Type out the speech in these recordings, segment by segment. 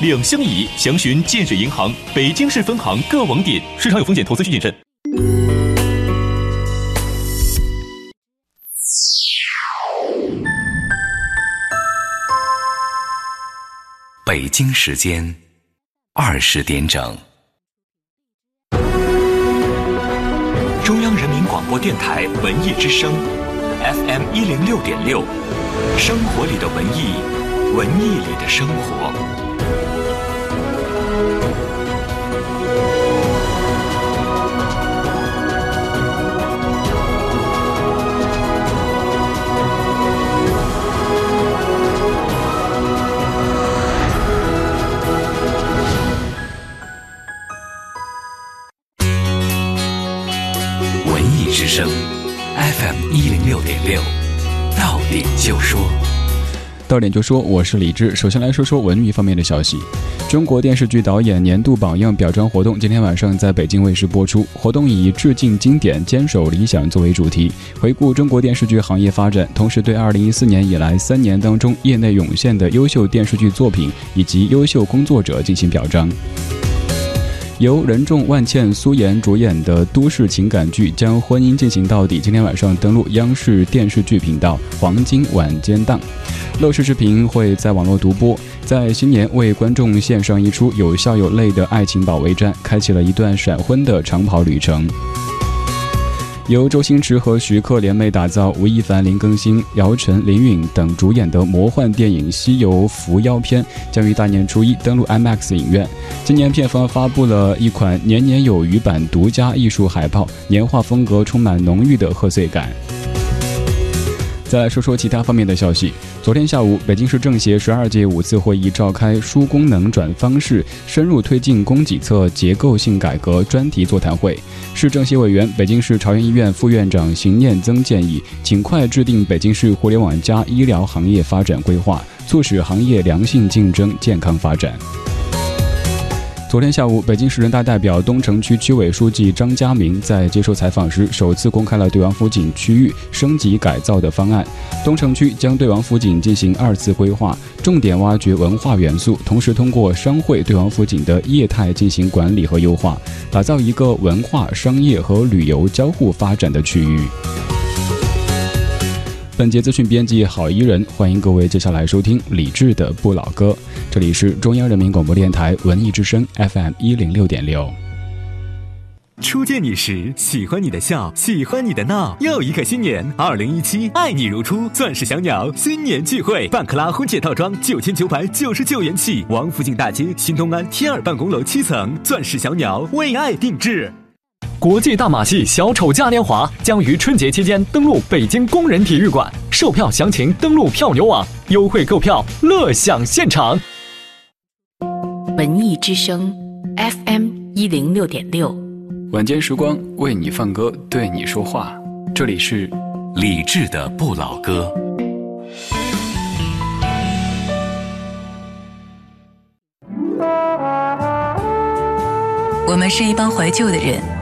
两相宜，详询建设银行北京市分行各网点。市场有风险，投资需谨慎。北京时间二十点整，中央人民广播电台文艺之声，FM 一零六点六，生活里的文艺，文艺里的生活。FM 一零六点六，到点就说，到点就说，我是李志。首先来说说文娱方面的消息。中国电视剧导演年度榜样表彰活动今天晚上在北京卫视播出。活动以“致敬经典，坚守理想”作为主题，回顾中国电视剧行业发展，同时对二零一四年以来三年当中业内涌现的优秀电视剧作品以及优秀工作者进行表彰。由任重、万茜、苏妍主演的都市情感剧《将婚姻进行到底》，今天晚上登陆央视电视剧频道黄金晚间档，乐视视频会在网络独播，在新年为观众献上一出有笑有泪的爱情保卫战，开启了一段闪婚的长跑旅程。由周星驰和徐克联袂打造，吴亦凡、林更新、姚晨、林允等主演的魔幻电影《西游伏妖篇》将于大年初一登陆 IMAX 影院。今年片方发布了一款年年有余版独家艺术海报，年画风格充满浓郁的贺岁感。再来说说其他方面的消息。昨天下午，北京市政协十二届五次会议召开输功能转方式深入推进供给侧结构性改革专题座谈会。市政协委员、北京市朝阳医院副院长邢念增建议，尽快制定北京市互联网加医疗行业发展规划，促使行业良性竞争、健康发展。昨天下午，北京市人大代表、东城区区委书记张家明在接受采访时，首次公开了对王府井区域升级改造的方案。东城区将对王府井进行二次规划，重点挖掘文化元素，同时通过商会对王府井的业态进行管理和优化，打造一个文化、商业和旅游交互发展的区域。本节资讯编辑郝怡人，欢迎各位接下来收听李志的不老歌。这里是中央人民广播电台文艺之声 FM 一零六点六。初见你时，喜欢你的笑，喜欢你的闹。又一个新年，二零一七，爱你如初。钻石小鸟新年聚会，半克拉婚戒套装九千九百九十九元起。王府井大街新东安天尔办公楼七层，钻石小鸟为爱定制。国际大马戏小丑嘉年华将于春节期间登陆北京工人体育馆，售票详情登录票牛网，优惠购票，乐享现场。文艺之声，FM 一零六点六，晚间时光为你放歌，对你说话，这里是李志的不老歌。我们是一帮怀旧的人。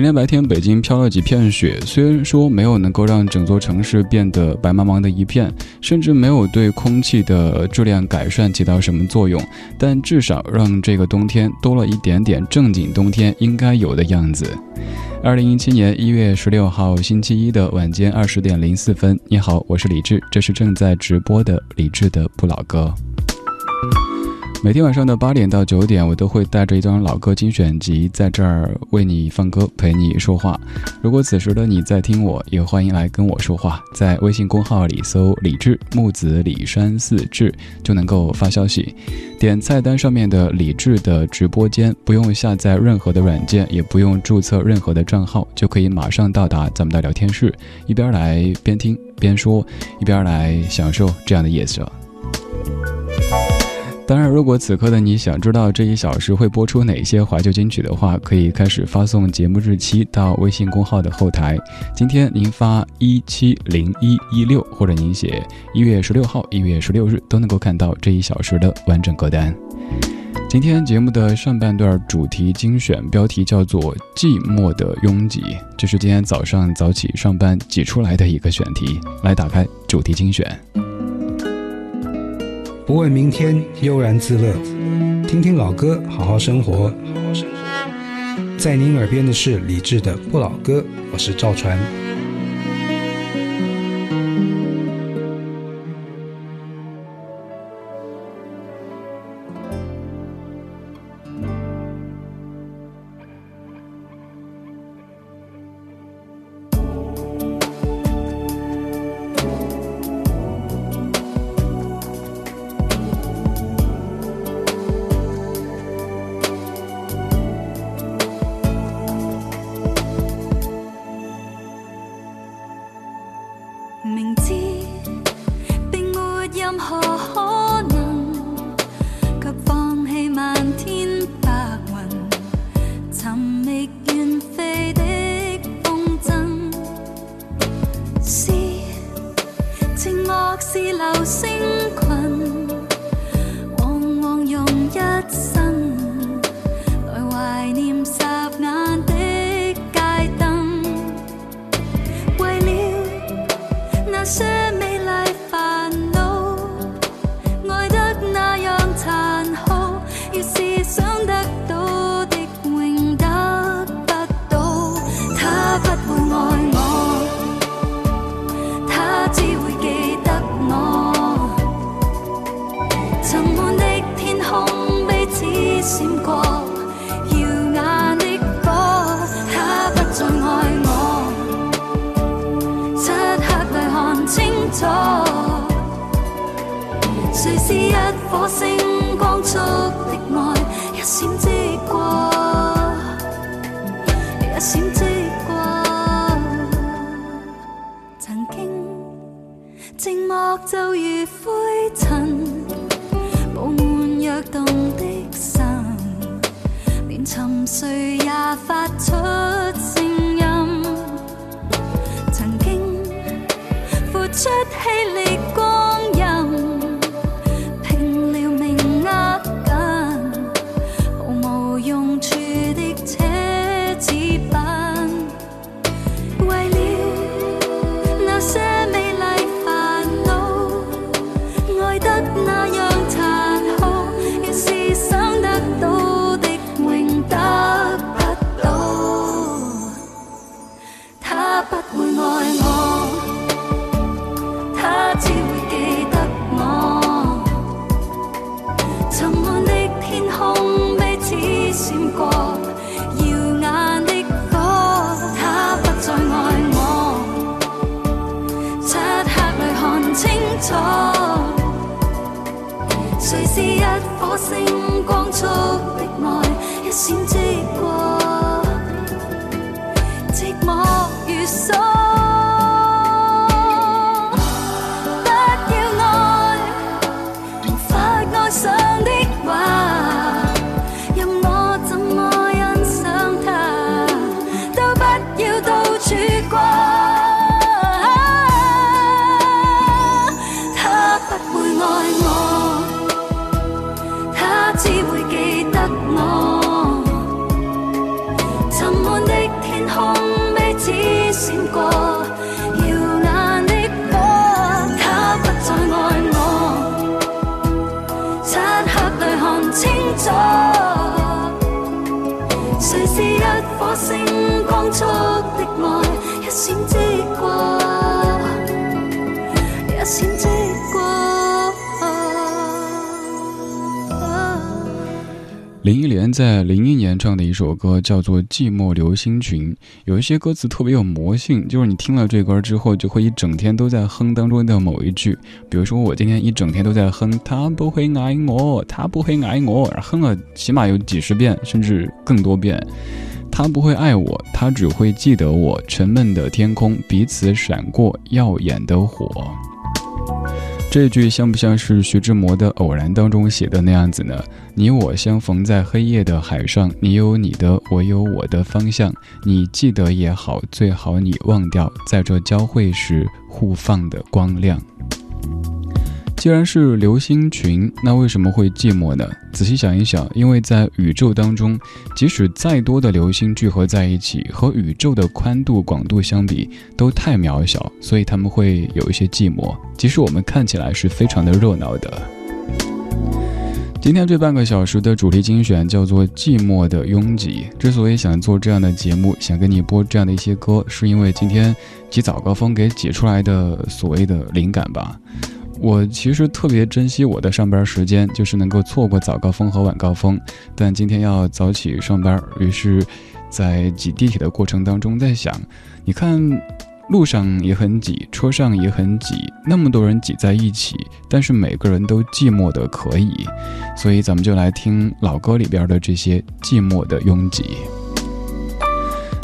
今天白天，北京飘了几片雪，虽然说没有能够让整座城市变得白茫茫的一片，甚至没有对空气的质量改善起到什么作用，但至少让这个冬天多了一点点正经冬天应该有的样子。二零一七年一月十六号星期一的晚间二十点零四分，你好，我是李志，这是正在直播的李志的不老歌。每天晚上的八点到九点，我都会带着一张老歌精选集，在这儿为你放歌，陪你说话。如果此时的你在听我，也欢迎来跟我说话，在微信公号里搜“李志木子李山四志”就能够发消息。点菜单上面的李志的直播间，不用下载任何的软件，也不用注册任何的账号，就可以马上到达咱们的聊天室，一边来边听边说，一边来享受这样的夜色。当然，如果此刻的你想知道这一小时会播出哪些怀旧金曲的话，可以开始发送节目日期到微信公号的后台。今天您发一七零一一六，或者您写一月十六号、一月十六日，都能够看到这一小时的完整歌单。今天节目的上半段主题精选标题叫做《寂寞的拥挤》，这是今天早上早起上班挤出来的一个选题。来打开主题精选。不问明天，悠然自乐，听听老歌，好好生活。在您耳边的是李志的不老歌，我是赵传。谁也发出林忆莲在零一年唱的一首歌叫做《寂寞流星群》，有一些歌词特别有魔性，就是你听了这歌之后，就会一整天都在哼当中的某一句。比如说，我今天一整天都在哼“他不会爱我，他不会爱我”，哼了起码有几十遍，甚至更多遍。他不会爱我，他只会记得我。沉闷的天空，彼此闪过耀眼的火。这句像不像是徐志摩的《偶然》当中写的那样子呢？你我相逢在黑夜的海上，你有你的，我有我的方向。你记得也好，最好你忘掉，在这交汇时互放的光亮。既然是流星群，那为什么会寂寞呢？仔细想一想，因为在宇宙当中，即使再多的流星聚合在一起，和宇宙的宽度广度相比，都太渺小，所以他们会有一些寂寞。即使我们看起来是非常的热闹的。今天这半个小时的主题精选叫做《寂寞的拥挤》。之所以想做这样的节目，想跟你播这样的一些歌，是因为今天挤早高峰给挤出来的所谓的灵感吧。我其实特别珍惜我的上班时间，就是能够错过早高峰和晚高峰。但今天要早起上班，于是，在挤地铁的过程当中，在想，你看，路上也很挤，车上也很挤，那么多人挤在一起，但是每个人都寂寞的可以。所以咱们就来听老歌里边的这些寂寞的拥挤。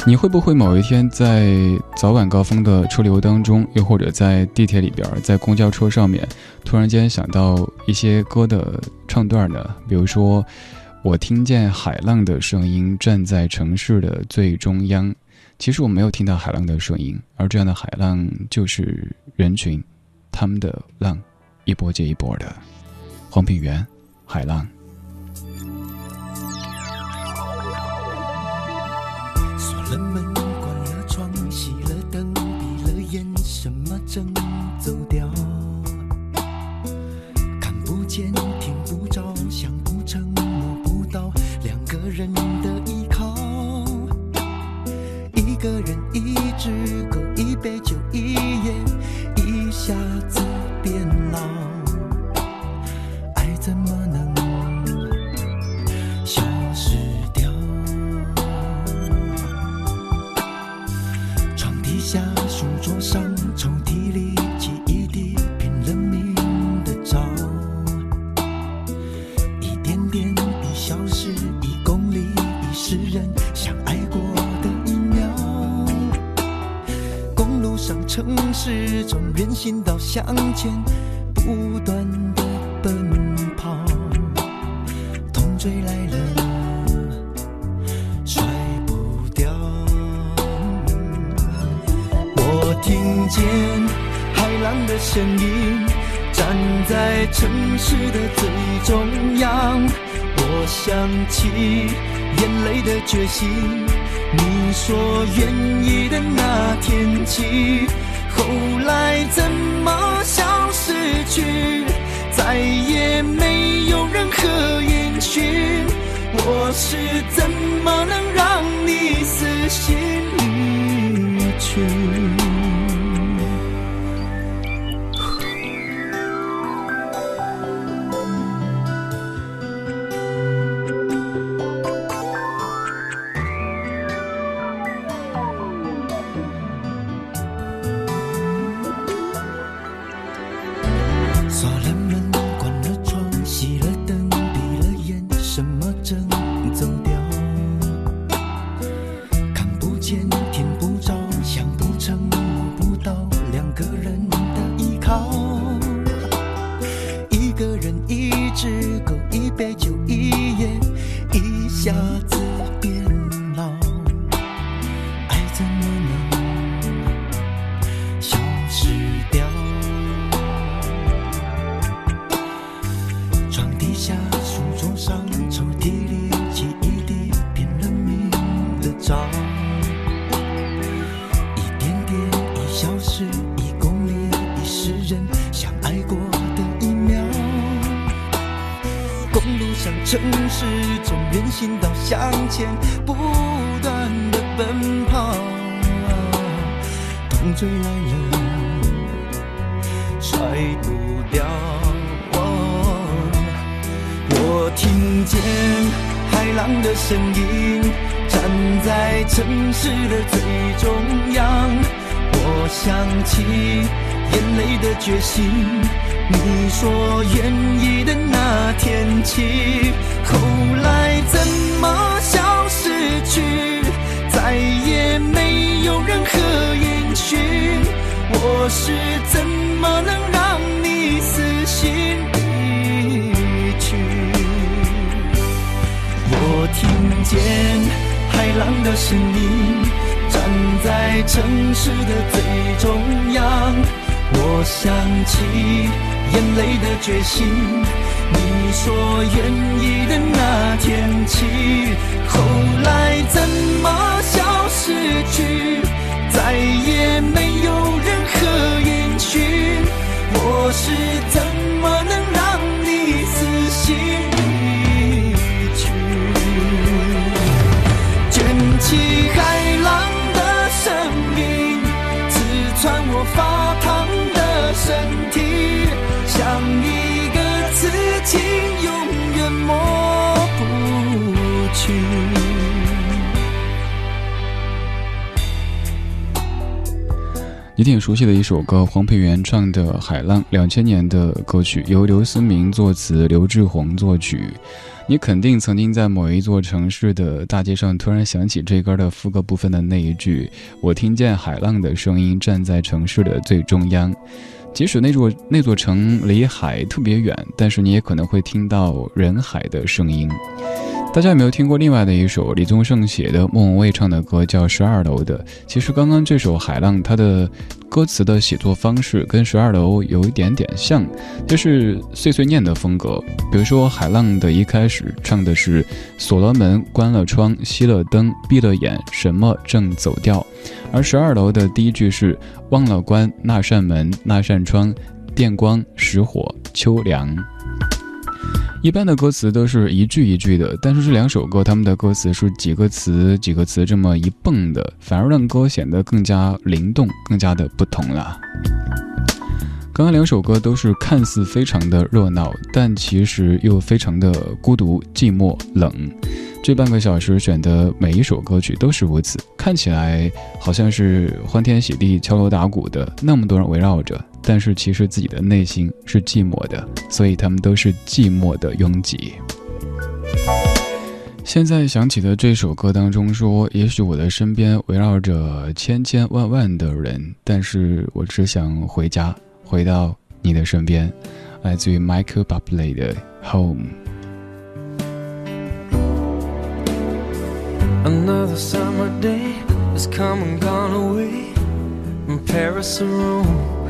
你会不会某一天在早晚高峰的车流当中，又或者在地铁里边，在公交车上面，突然间想到一些歌的唱段呢？比如说，我听见海浪的声音，站在城市的最中央。其实我没有听到海浪的声音，而这样的海浪就是人群，他们的浪，一波接一波的。黄品源，海浪。人们。城市中，人行道向前不断的奔跑，痛追来了。甩不掉。我听见海浪的声音，站在城市的最中央。我想起眼泪的决心，你说愿意的那天起，后来怎么消失去，再也没有任何音讯。我是怎么能让你死心离去？决心，你说愿意的那天起，后来怎么消失去，再也没有任何音讯。我是怎么能让你死心离去？我听见海浪的声音，站在城市的最中央。我想起眼泪的决心，你说愿意的那天起，后来怎么消失去，再也没有任何音讯。我是怎么能你挺熟悉的一首歌，黄培源唱的《海浪》，两千年的歌曲，由刘思明作词，刘志宏作曲。你肯定曾经在某一座城市的大街上突然想起这歌的副歌部分的那一句：“我听见海浪的声音，站在城市的最中央。”即使那座那座城离海特别远，但是你也可能会听到人海的声音。大家有没有听过另外的一首李宗盛写的、莫文蔚唱的歌，叫《十二楼》的？其实刚刚这首《海浪》，它的歌词的写作方式跟《十二楼》有一点点像，就是碎碎念的风格。比如说，《海浪》的一开始唱的是“锁了门，关了窗，熄了灯，闭了眼，什么正走掉”，而《十二楼》的第一句是“忘了关那扇门，那扇窗，电光石火，秋凉”。一般的歌词都是一句一句的，但是这两首歌他们的歌词是几个词几个词这么一蹦的，反而让歌显得更加灵动，更加的不同了。刚刚两首歌都是看似非常的热闹，但其实又非常的孤独、寂寞、冷。这半个小时选的每一首歌曲都是如此，看起来好像是欢天喜地、敲锣打鼓的，那么多人围绕着，但是其实自己的内心是寂寞的，所以他们都是寂寞的拥挤。现在想起的这首歌当中说：“也许我的身边围绕着千千万万的人，但是我只想回家，回到你的身边。”来自于 Michael Bublé 的《Home》。Another summer day has come and gone away from Paris or Rome,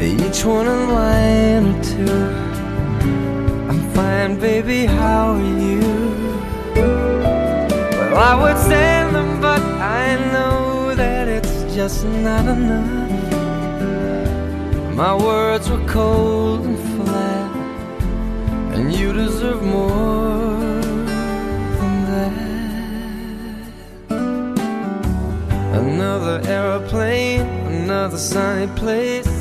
Each one a line or two. I'm fine, baby, how are you? Well, I would send them, but I know that it's just not enough. My words were cold and flat, and you deserve more than that. Another aeroplane, another sunny place.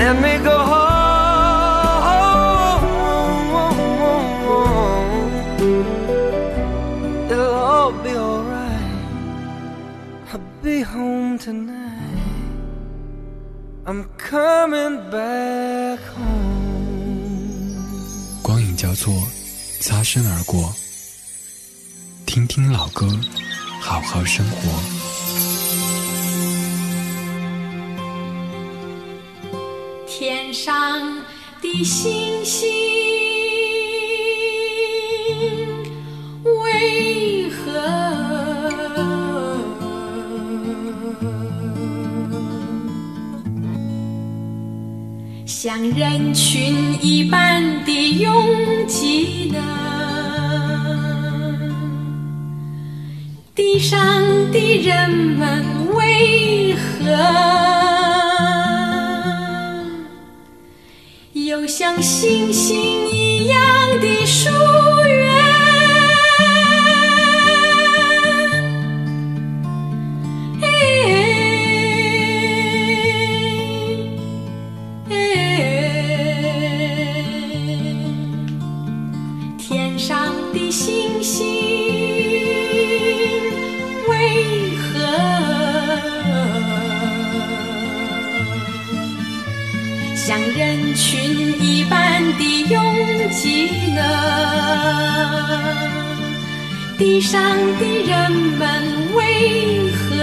Let me go home. It'll all be alright. I'll be home tonight. I'm coming back home. 光影交错，擦身而过。听听老歌，好好生活。天上的星星为何？像人群一般的拥挤呢？地上的人们为何像星星一样的疏地上的人们为何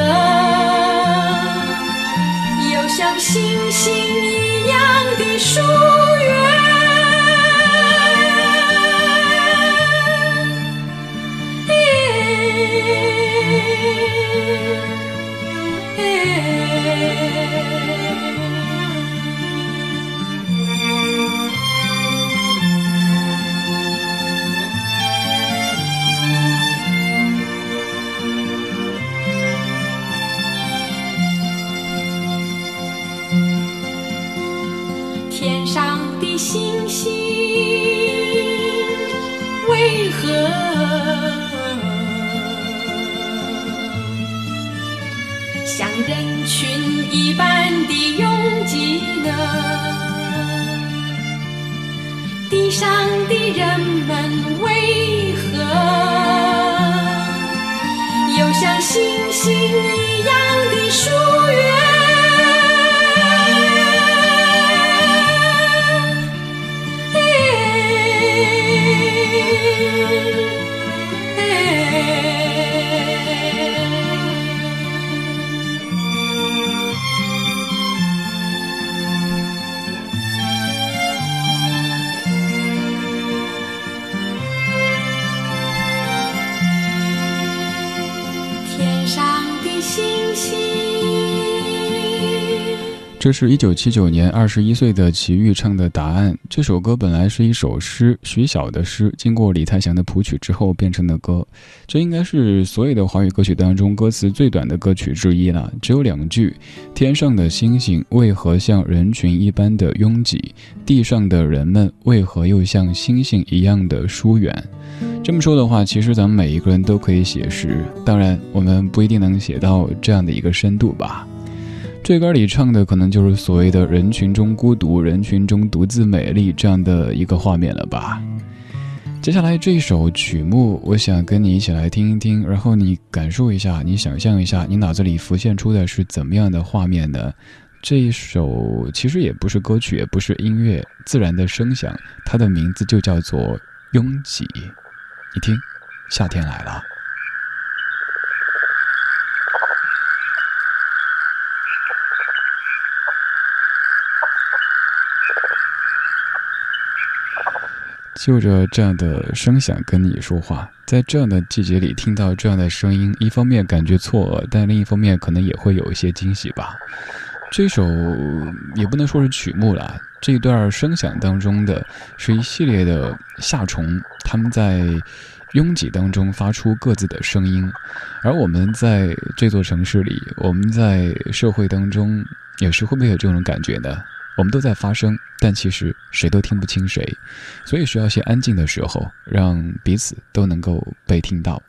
又像星星一样的疏远？星星为何？像人群一般的拥挤呢？地上的人们为何又像星星这是一九七九年二十一岁的齐豫唱的《答案》。这首歌本来是一首诗，徐晓的诗，经过李泰祥的谱曲之后变成的歌。这应该是所有的华语歌曲当中歌词最短的歌曲之一了，只有两句：“天上的星星为何像人群一般的拥挤？地上的人们为何又像星星一样的疏远？”这么说的话，其实咱们每一个人都可以写诗，当然我们不一定能写到这样的一个深度吧。这歌里唱的可能就是所谓的人群中孤独、人群中独自美丽这样的一个画面了吧。接下来这一首曲目，我想跟你一起来听一听，然后你感受一下，你想象一下，你脑子里浮现出的是怎么样的画面呢？这一首其实也不是歌曲，也不是音乐，自然的声响，它的名字就叫做《拥挤》。你听，夏天来了。就着这样的声响跟你说话，在这样的季节里听到这样的声音，一方面感觉错愕，但另一方面可能也会有一些惊喜吧。这首也不能说是曲目了，这一段声响当中的是一系列的夏虫，他们在拥挤当中发出各自的声音，而我们在这座城市里，我们在社会当中，有时会不会有这种感觉呢？我们都在发声，但其实谁都听不清谁，所以需要些安静的时候，让彼此都能够被听到。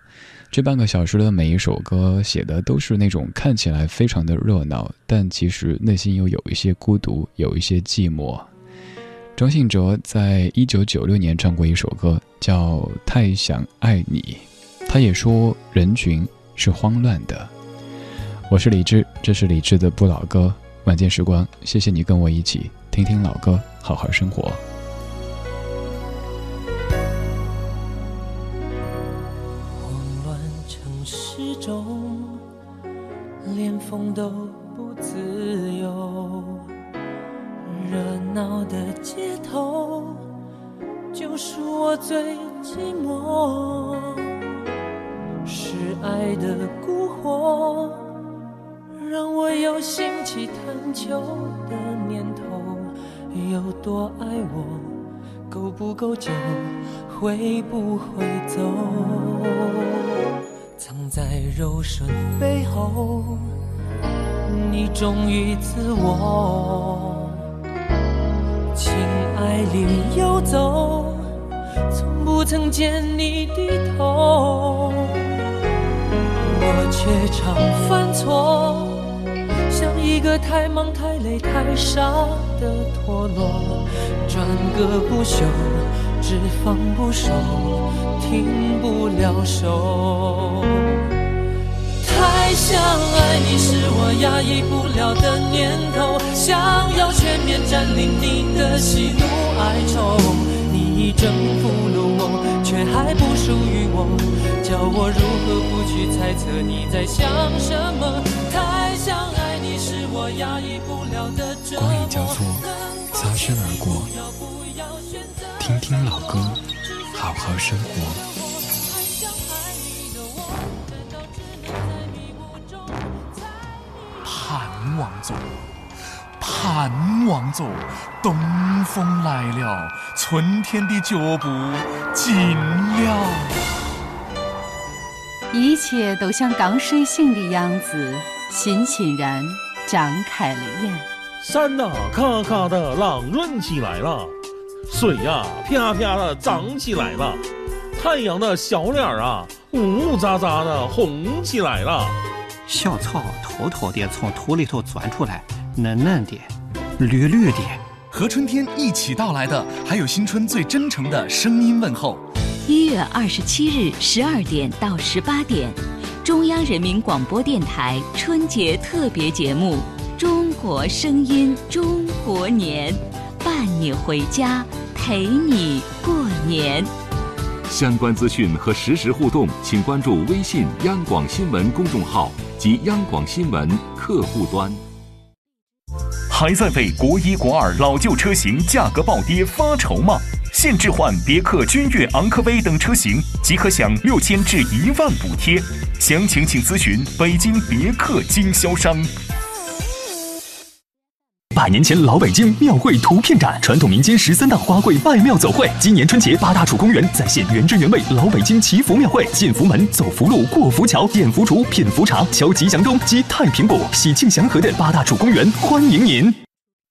这半个小时的每一首歌写的都是那种看起来非常的热闹，但其实内心又有一些孤独，有一些寂寞。张信哲在一九九六年唱过一首歌，叫《太想爱你》，他也说人群是慌乱的。我是李志，这是李志的不老歌。晚间时光，谢谢你跟我一起听听老歌，好好生活。探求的念头，有多爱我，够不够久，会不会走？藏在柔顺背后，你忠于自我，情爱里游走，从不曾见你低头，我却常犯错。一个太忙太累太傻的陀螺，转个不休，只放不收，停不了手。太想爱你是我压抑不了的念头，想要全面占领你的喜怒哀愁。你已征服了我，却还不属于我，叫我如何不去猜测你在想什么？太想。光影交错，擦身而过。听听老歌，好好生活。盼望中，盼望着，东风来了，春天的脚步近了。一切都像刚睡醒的样子，欣欣然。张开了眼，山呐咔咔的朗润起来了，水呀啪啪的涨起来了，太阳的小脸啊呜呜喳喳的红起来了，小草偷偷地从土里头钻出来，嫩嫩的，绿绿的。和春天一起到来的，还有新春最真诚的声音问候。一月二十七日十二点到十八点。中央人民广播电台春节特别节目《中国声音中国年》，伴你回家，陪你过年。相关资讯和实时互动，请关注微信央广新闻公众号及央广新闻客户端。还在为国一国二老旧车型价格暴跌发愁吗？现置换别克君越、昂科威等车型，即可享六千至一万补贴。详情请咨询北京别克经销商。百年前老北京庙会图片展，传统民间十三大花卉拜庙走会。今年春节八大处公园再现原汁原味老北京祈福庙会，进福门、走福路、过福桥、点福烛、品福茶、敲吉祥钟、击太平鼓，喜庆祥和的八大处公园欢迎您。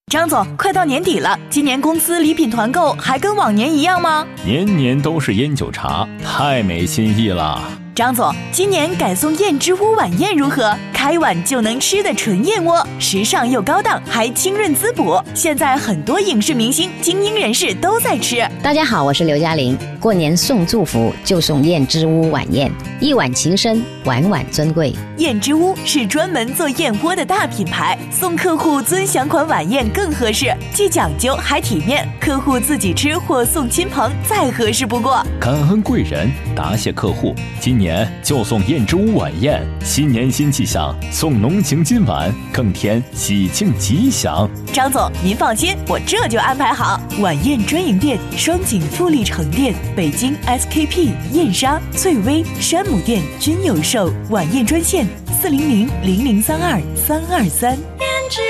张总，快到年底了，今年公司礼品团购还跟往年一样吗？年年都是烟酒茶，太没新意了。张总，今年改送燕之屋晚宴如何？开碗就能吃的纯燕窝，时尚又高档，还清润滋补。现在很多影视明星、精英人士都在吃。大家好，我是刘嘉玲。过年送祝福就送燕之屋晚宴，一碗情深，晚晚尊贵。燕之屋是专门做燕窝的大品牌，送客户尊享款晚宴更合适，既讲究还体面。客户自己吃或送亲朋再合适不过。感恩贵人，答谢客户，今年就送燕之屋晚宴，新年新气象，送浓情今晚，更添喜庆吉祥。张总，您放心，我这就安排好。晚宴专营店：双井富力城店、北京 SKP、燕莎、翠微、山姆店均有售。晚宴专线：四零零零零三二三二三。燕之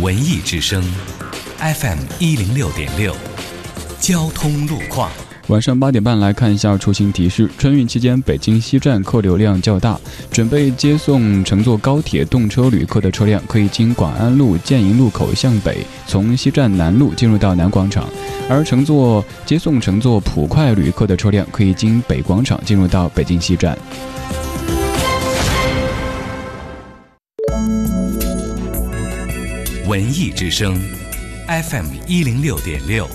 屋，文艺之声，FM 一零六点六，交通路况。晚上八点半来看一下出行提示：春运期间，北京西站客流量较大，准备接送乘坐高铁动车旅客的车辆可以经广安路建营路口向北，从西站南路进入到南广场；而乘坐接送乘坐普快旅客的车辆可以经北广场进入到北京西站。文艺之声，FM 一零六点六。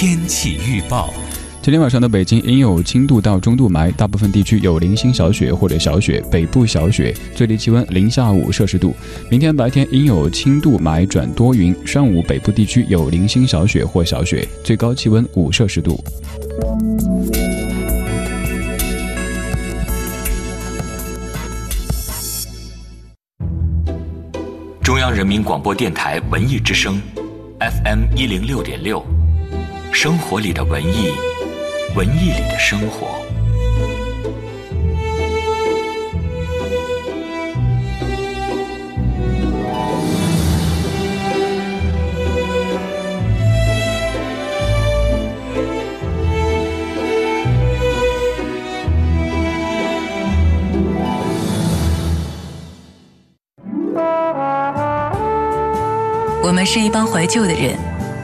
天气预报：今天晚上的北京阴有轻度到中度霾，大部分地区有零星小雪或者小雪，北部小雪，最低气温零下五摄氏度。明天白天阴有轻度霾转多云，上午北部地区有零星小雪或小雪，最高气温五摄氏度。中央人民广播电台文艺之声，FM 一零六点六。生活里的文艺，文艺里的生活。我们是一帮怀旧的人，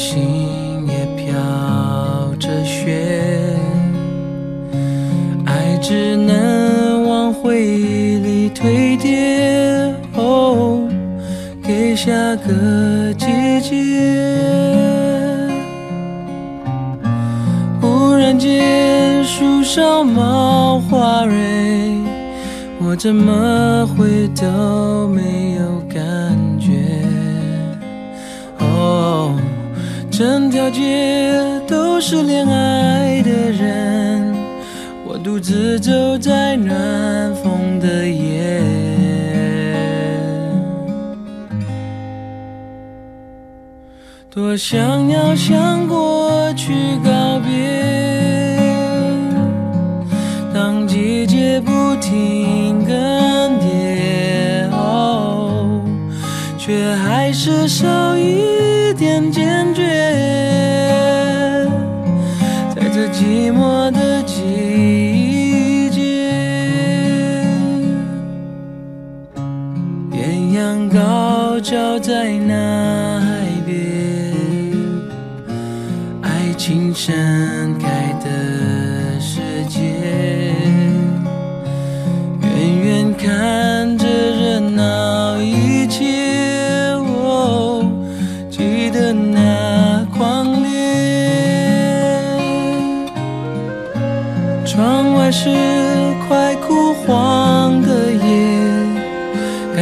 心也飘着雪，爱只能往回忆里堆叠，哦，给下个季节。忽然间，树上冒花蕊。我怎么会都没有整条街都是恋爱的人，我独自走在暖风的夜，多想要向过去告别。当季节不停更迭，哦。却还是少一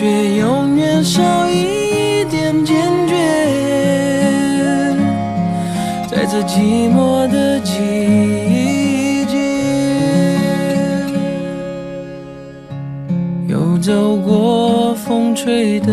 却永远少一点坚决。在这寂寞的季节，又走过风吹的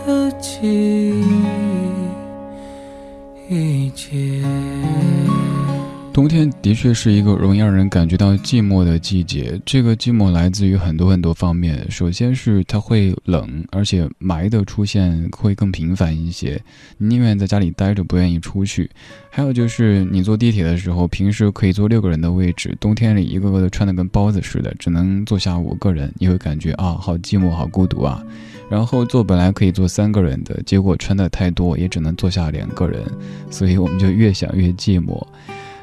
的确是一个容易让人感觉到寂寞的季节。这个寂寞来自于很多很多方面。首先是它会冷，而且霾的出现会更频繁一些。你宁愿在家里待着，不愿意出去。还有就是你坐地铁的时候，平时可以坐六个人的位置，冬天里一个个的穿的跟包子似的，只能坐下五个人，你会感觉啊，好寂寞，好孤独啊。然后坐本来可以坐三个人的，结果穿的太多，也只能坐下两个人，所以我们就越想越寂寞。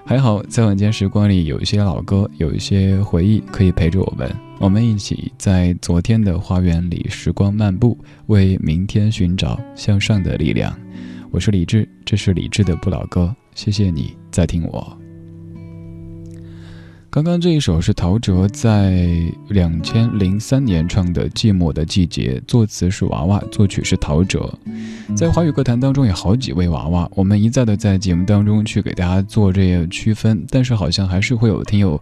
还好，在晚间时光里有一些老歌，有一些回忆可以陪着我们。我们一起在昨天的花园里时光漫步，为明天寻找向上的力量。我是李志，这是李志的不老歌。谢谢你在听我。刚刚这一首是陶喆在两千零三年唱的《寂寞的季节》，作词是娃娃，作曲是陶喆。在华语歌坛当中有好几位娃娃，我们一再的在节目当中去给大家做这个区分，但是好像还是会有听友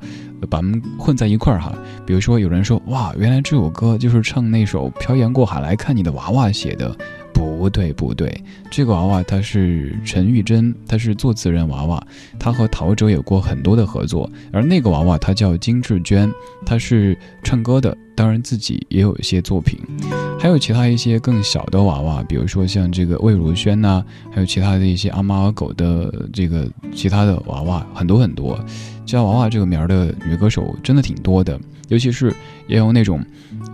把他们混在一块儿哈。比如说有人说哇，原来这首歌就是唱那首《漂洋过海来看你》的娃娃写的。不对不对，这个娃娃他是陈玉珍，他是作词人娃娃，他和陶喆有过很多的合作。而那个娃娃他叫金志娟，他是唱歌的，当然自己也有一些作品。还有其他一些更小的娃娃，比如说像这个魏如萱呐，还有其他的一些阿猫阿狗的这个其他的娃娃，很多很多。叫娃娃这个名儿的女歌手真的挺多的，尤其是也有那种，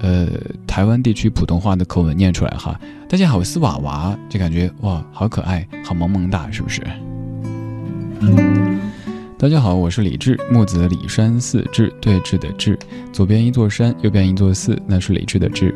呃，台湾地区普通话的口吻念出来哈。大家好，我是娃娃，就感觉哇，好可爱，好萌萌哒，是不是？大家好，我是李志，木子李山寺志，对峙的志，左边一座山，右边一座寺，那是李志的志。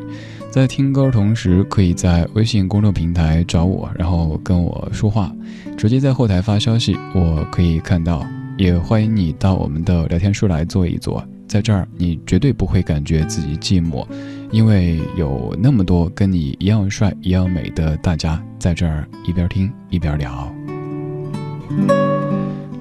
在听歌同时，可以在微信公众平台找我，然后跟我说话，直接在后台发消息，我可以看到。也欢迎你到我们的聊天室来坐一坐，在这儿你绝对不会感觉自己寂寞，因为有那么多跟你一样帅、一样美的大家在这儿一边听一边聊。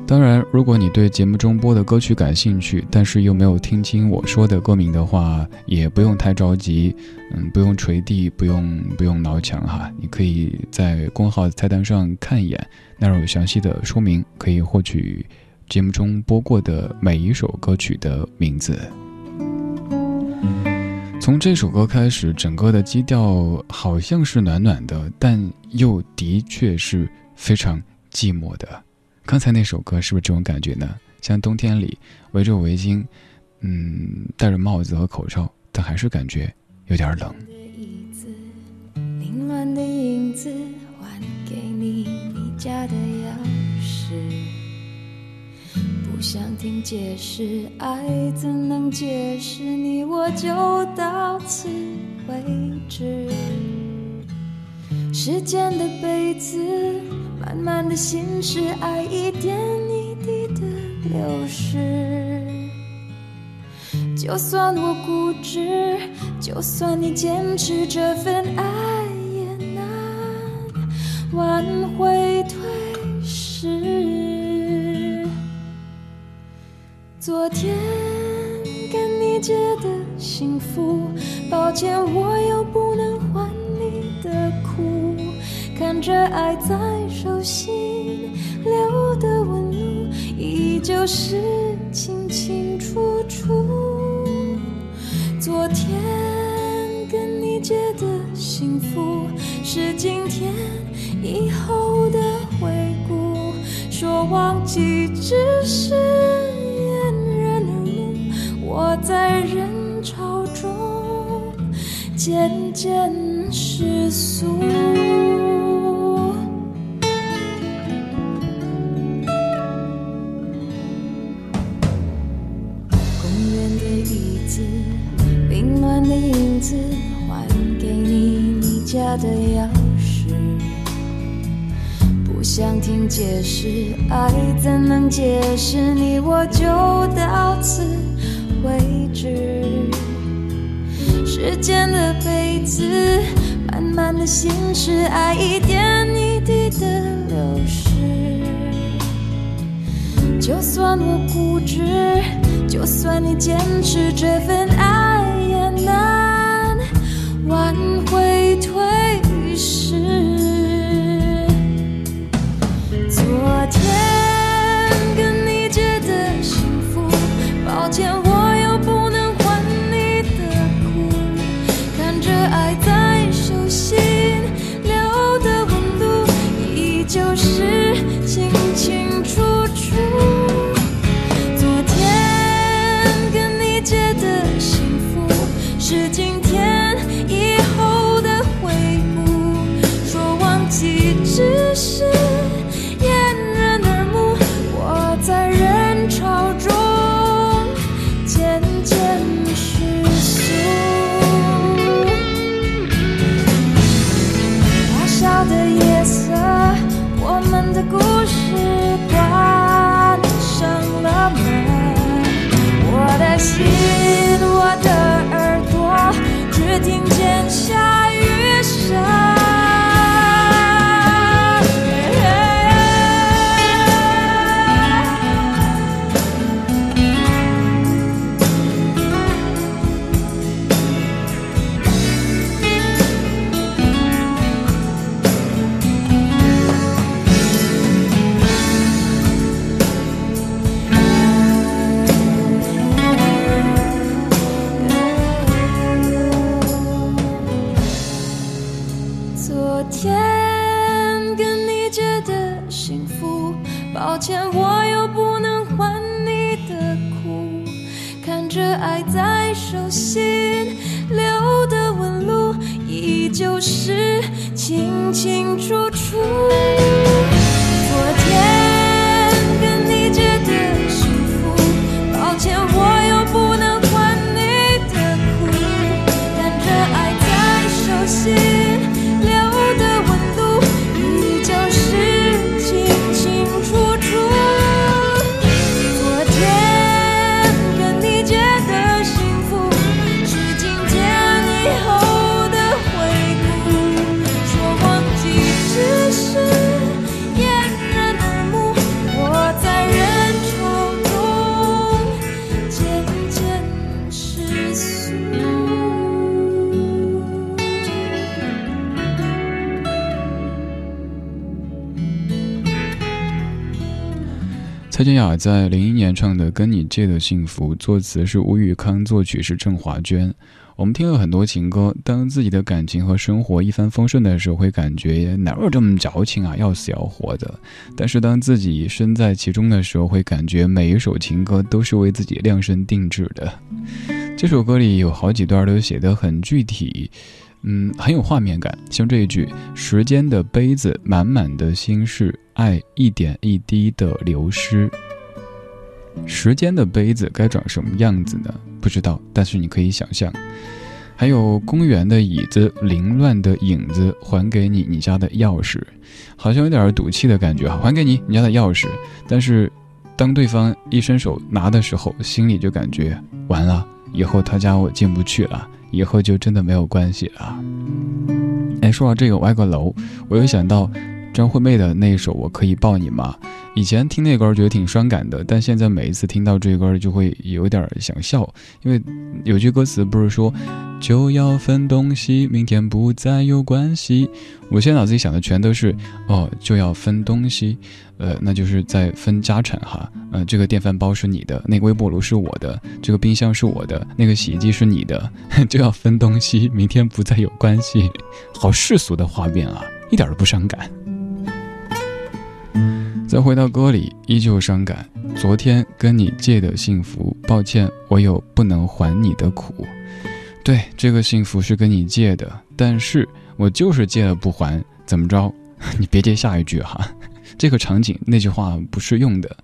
当然，如果你对节目中播的歌曲感兴趣，但是又没有听清我说的歌名的话，也不用太着急，嗯，不用捶地，不用不用挠墙哈，你可以在公号菜单上看一眼，那儿有详细的说明，可以获取。节目中播过的每一首歌曲的名字。从这首歌开始，整个的基调好像是暖暖的，但又的确是非常寂寞的。刚才那首歌是不是这种感觉呢？像冬天里围着围巾，嗯，戴着帽子和口罩，但还是感觉有点冷。的影子还给你你家的影不想听解释，爱怎能解释你？我就到此为止。时间的杯子，慢慢的心事，爱一点一滴的流失。就算我固执，就算你坚持，这份爱也难挽回昨天跟你借的幸福，抱歉我又不能还你的苦。看着爱在手心留的纹路，依旧是清清楚楚。昨天跟你借的幸福，是今天以后的回顾。说忘记只是。我在人潮中渐渐失速公园的椅子凌乱的影子还给你你家的钥匙。不想听解释爱怎能解释？你我就到此位置。时间的杯子，慢慢的心事，爱一点一滴的流逝。就算我固执，就算你坚持，这份爱也难挽回退失。昨天抱歉我又不能还你的苦。看着爱在手心留的纹路，依旧是清清楚楚。昨天蔡健雅在零一年唱的《跟你借的幸福》，作词是吴宇康，作曲是郑华娟。我们听了很多情歌，当自己的感情和生活一帆风顺的时候，会感觉哪有这么矫情啊，要死要活的。但是当自己身在其中的时候，会感觉每一首情歌都是为自己量身定制的。这首歌里有好几段都写得很具体。嗯，很有画面感，像这一句“时间的杯子，满满的心事，爱一点一滴的流失”。时间的杯子该长什么样子呢？不知道，但是你可以想象。还有公园的椅子，凌乱的影子，还给你你家的钥匙，好像有点赌气的感觉哈，还给你你家的钥匙。但是，当对方一伸手拿的时候，心里就感觉完了，以后他家我进不去了。以后就真的没有关系了。哎，说到这个歪个楼，我又想到张惠妹的那一首《我可以抱你吗》。以前听那歌觉得挺伤感的，但现在每一次听到这歌就会有点想笑，因为有句歌词不是说就要分东西，明天不再有关系。我现在脑子里想的全都是哦，就要分东西，呃，那就是在分家产哈。呃，这个电饭煲是你的，那个微波炉是我的，这个冰箱是我的，那个洗衣机是你的，就要分东西，明天不再有关系。好世俗的画面啊，一点都不伤感。再回到歌里，依旧伤感。昨天跟你借的幸福，抱歉，我有不能还你的苦。对，这个幸福是跟你借的，但是我就是借了不还，怎么着？你别接下一句哈，这个场景那句话不适用的，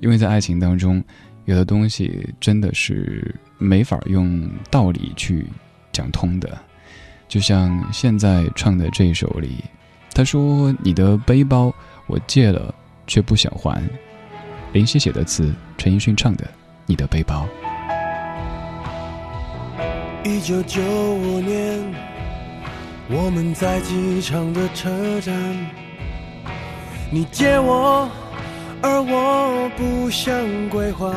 因为在爱情当中，有的东西真的是没法用道理去讲通的。就像现在唱的这一首里，他说：“你的背包我借了，却不想还。”林夕写的词，陈奕迅唱的《你的背包》。一九九五年，我们在机场的车站，你借我，而我不想归还。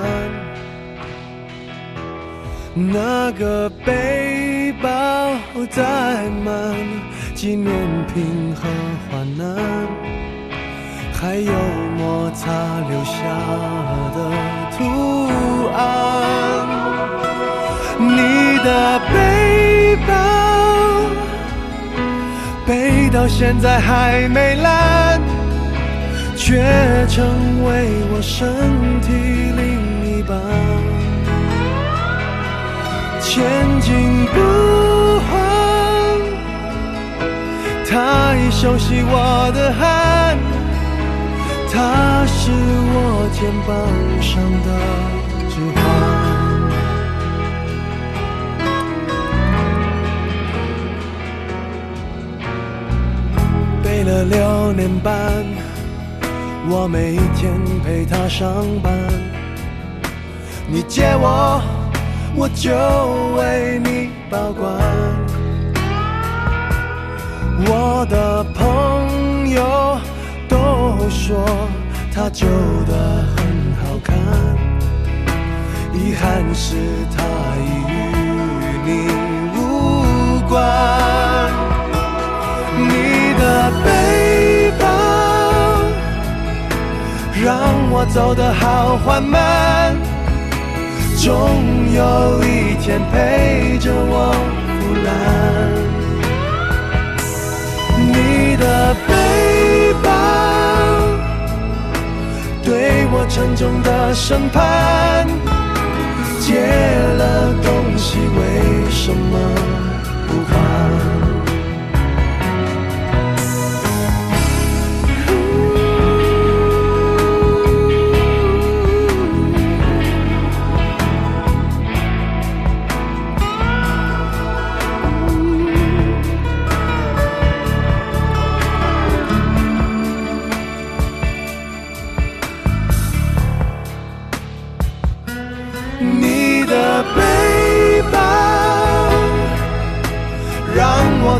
那个背包载满纪念品和患难，还有摩擦留下的图案。你的背包背到现在还没烂，却成为我身体另一半。前进不换，它已熟悉我的汗，它是我肩膀上的指环。背了六年半，我每天陪他上班。你借我，我就为你保管。我的朋都说他旧的很好看，遗憾是他已与你无关。你的背包让我走得好缓慢，总有一天陪着我腐烂。你的背对我沉重的审判，借了东西为什么不还？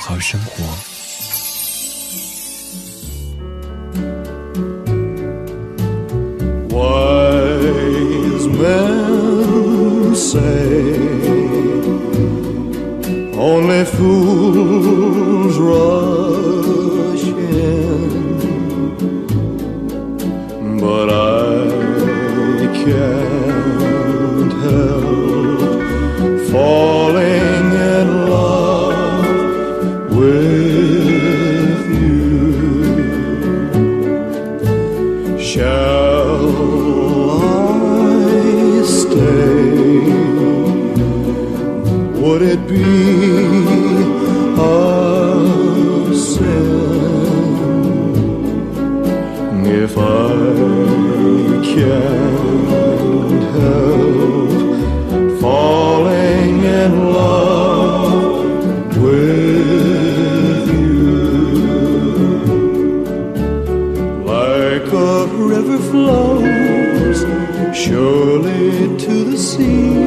好好生活。 Wise men say only fools rush Surely to the sea.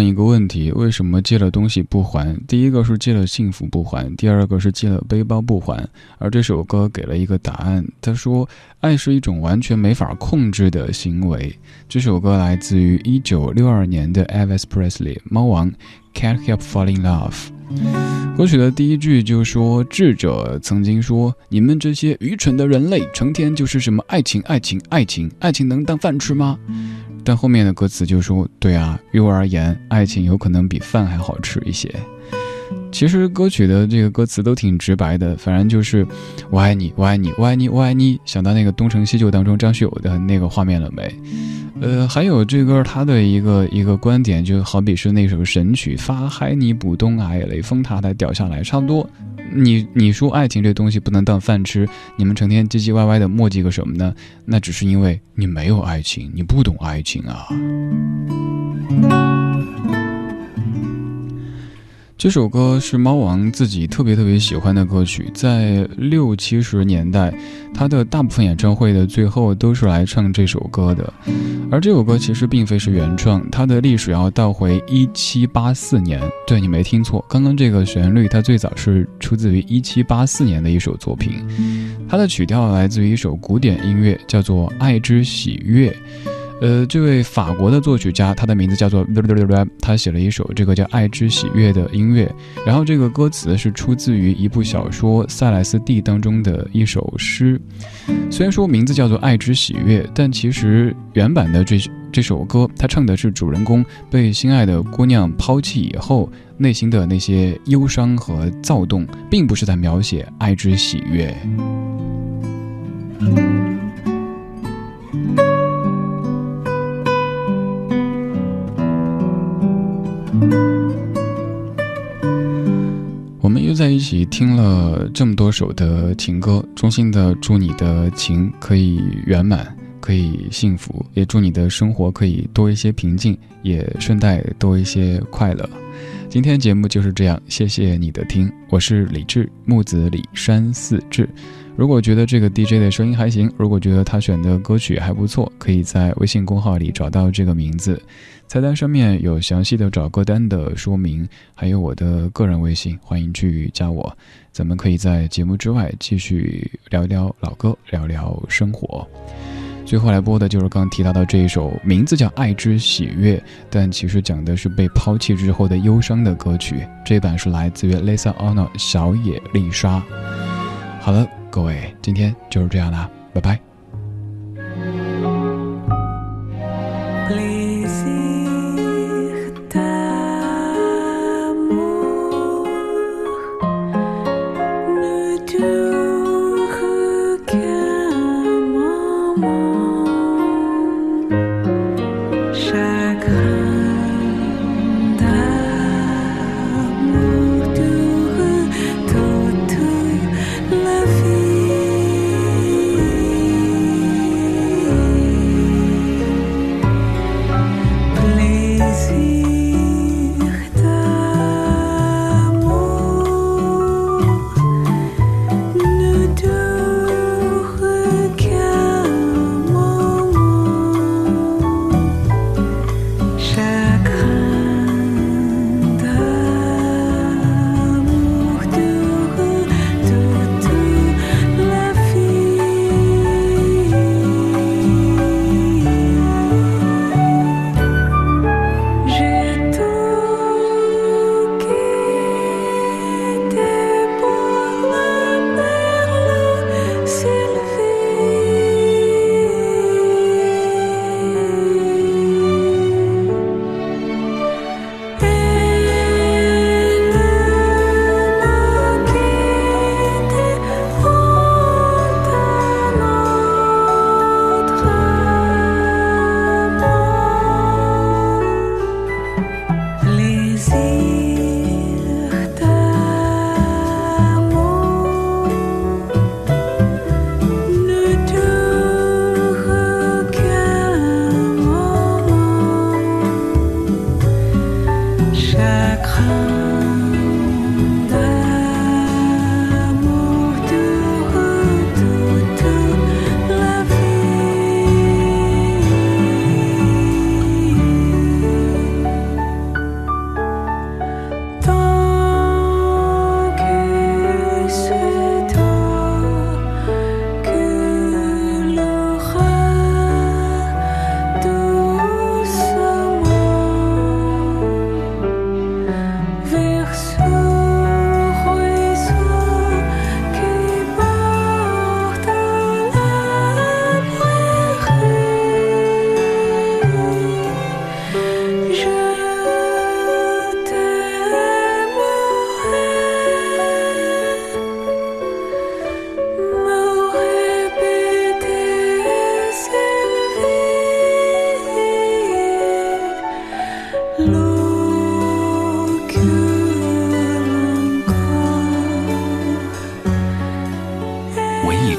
问一个问题：为什么借了东西不还？第一个是借了幸福不还，第二个是借了背包不还。而这首歌给了一个答案，他说：“爱是一种完全没法控制的行为。”这首歌来自于一九六二年的 Elvis Presley，猫王 Can't Help Falling in Love。歌曲的第一句就说：“智者曾经说，你们这些愚蠢的人类，成天就是什么爱情、爱情、爱情，爱情能当饭吃吗？”但后面的歌词就说：“对啊，于我而言，爱情有可能比饭还好吃一些。”其实歌曲的这个歌词都挺直白的，反正就是“我爱你，我爱你，我爱你，我爱你”。想到那个《东成西就》当中张学友的那个画面了没？呃，还有这歌他的一个一个观点，就好比是那首神曲“发嗨你不懂爱，雷峰塔台掉下来”，差不多。你你说爱情这东西不能当饭吃，你们成天唧唧歪歪的磨叽个什么呢？那只是因为你没有爱情，你不懂爱情啊。这首歌是猫王自己特别特别喜欢的歌曲，在六七十年代，他的大部分演唱会的最后都是来唱这首歌的。而这首歌其实并非是原创，它的历史要倒回一七八四年。对你没听错，刚刚这个旋律它最早是出自于一七八四年的一首作品，它的曲调来自于一首古典音乐，叫做《爱之喜悦》。呃，这位法国的作曲家，他的名字叫做，他写了一首这个叫《爱之喜悦》的音乐。然后这个歌词是出自于一部小说《塞莱斯蒂》当中的一首诗。虽然说名字叫做《爱之喜悦》，但其实原版的这这首歌，他唱的是主人公被心爱的姑娘抛弃以后内心的那些忧伤和躁动，并不是在描写爱之喜悦。我们又在一起听了这么多首的情歌，衷心的祝你的情可以圆满，可以幸福，也祝你的生活可以多一些平静，也顺带多一些快乐。今天节目就是这样，谢谢你的听，我是李志，木子李山四志。如果觉得这个 DJ 的声音还行，如果觉得他选的歌曲还不错，可以在微信公号里找到这个名字，菜单上面有详细的找歌单的说明，还有我的个人微信，欢迎去加我。咱们可以在节目之外继续聊聊老歌，聊聊生活。最后来播的就是刚提到的这一首，名字叫《爱之喜悦》，但其实讲的是被抛弃之后的忧伤的歌曲。这版是来自于 Lisa Ono 小野丽莎。好了。各位，今天就是这样啦，拜拜。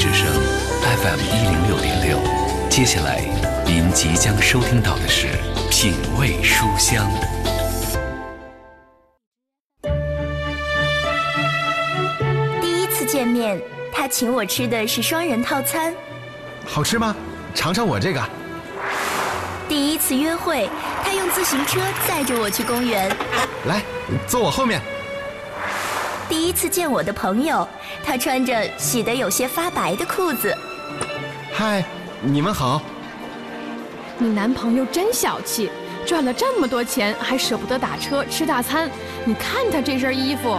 之声 FM 一零六点六，接下来您即将收听到的是《品味书香》。第一次见面，他请我吃的是双人套餐。好吃吗？尝尝我这个。第一次约会，他用自行车载着我去公园。来，坐我后面。第一次见我的朋友，他穿着洗得有些发白的裤子。嗨，你们好。你男朋友真小气，赚了这么多钱还舍不得打车吃大餐。你看他这身衣服。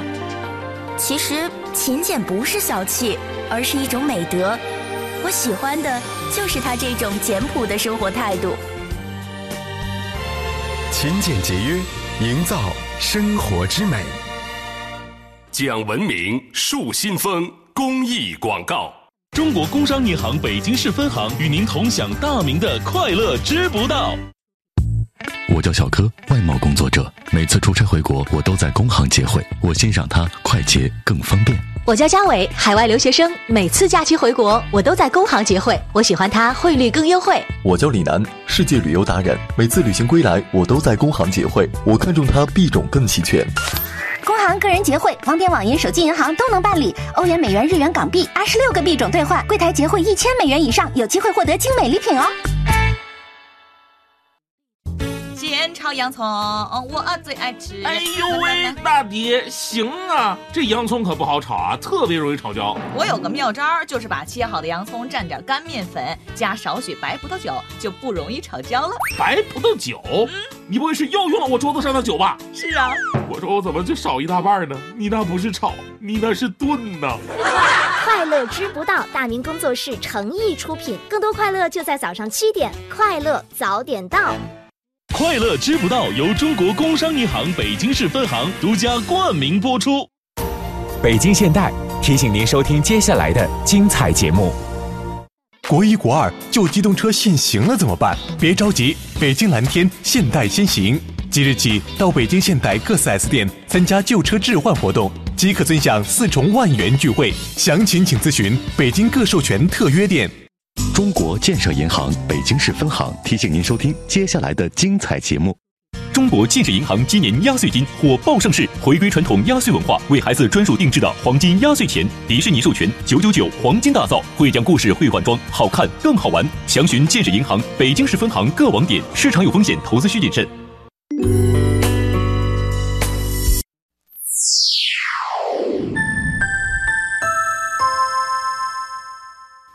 其实勤俭不是小气，而是一种美德。我喜欢的就是他这种简朴的生活态度。勤俭节约，营造生活之美。讲文明树新风公益广告。中国工商银行北京市分行与您同享大明的快乐知不道。我叫小柯，外贸工作者，每次出差回国，我都在工行结汇，我欣赏它快捷更方便。我叫张伟，海外留学生，每次假期回国，我都在工行结汇，我喜欢它汇率更优惠。我叫李楠，世界旅游达人，每次旅行归来，我都在工行结汇，我看中它币种更齐全。工行个人结汇，网点、网银、手机银行都能办理，欧元、美元、日元、港币，二十六个币种兑换，柜台结汇一千美元以上，有机会获得精美礼品哦。先炒洋葱，我最爱吃。哎呦喂，大爹，行啊，这洋葱可不好炒啊，特别容易炒焦。我有个妙招，就是把切好的洋葱蘸点干面粉，加少许白葡萄酒，就不容易炒焦了。白葡萄酒？嗯，你不会是又用了我桌子上的酒吧？是啊。我说我怎么就少一大半呢？你那不是炒，你那是炖呐。快乐知不道，大明工作室诚意出品，更多快乐就在早上七点，快乐早点到。快乐知不道由中国工商银行北京市分行独家冠名播出。北京现代提醒您收听接下来的精彩节目。国一国二旧机动车限行了怎么办？别着急，北京蓝天现代先行，即日起到北京现代各 4S 店参加旧车置换活动，即可尊享四重万元钜惠。详情请咨询北京各授权特约店。中国建设银行北京市分行提醒您收听接下来的精彩节目。中国建设银行今年压岁金火爆上市，回归传统压岁文化，为孩子专属定制的黄金压岁钱，迪士尼授权九九九黄金大造，会讲故事会换装，好看更好玩。详询建设银行北京市分行各网点。市场有风险，投资需谨慎。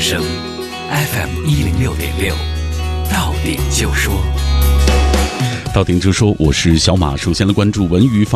之声，FM 一零六点六，到点就说。到点就说，我是小马。首先来关注文娱方。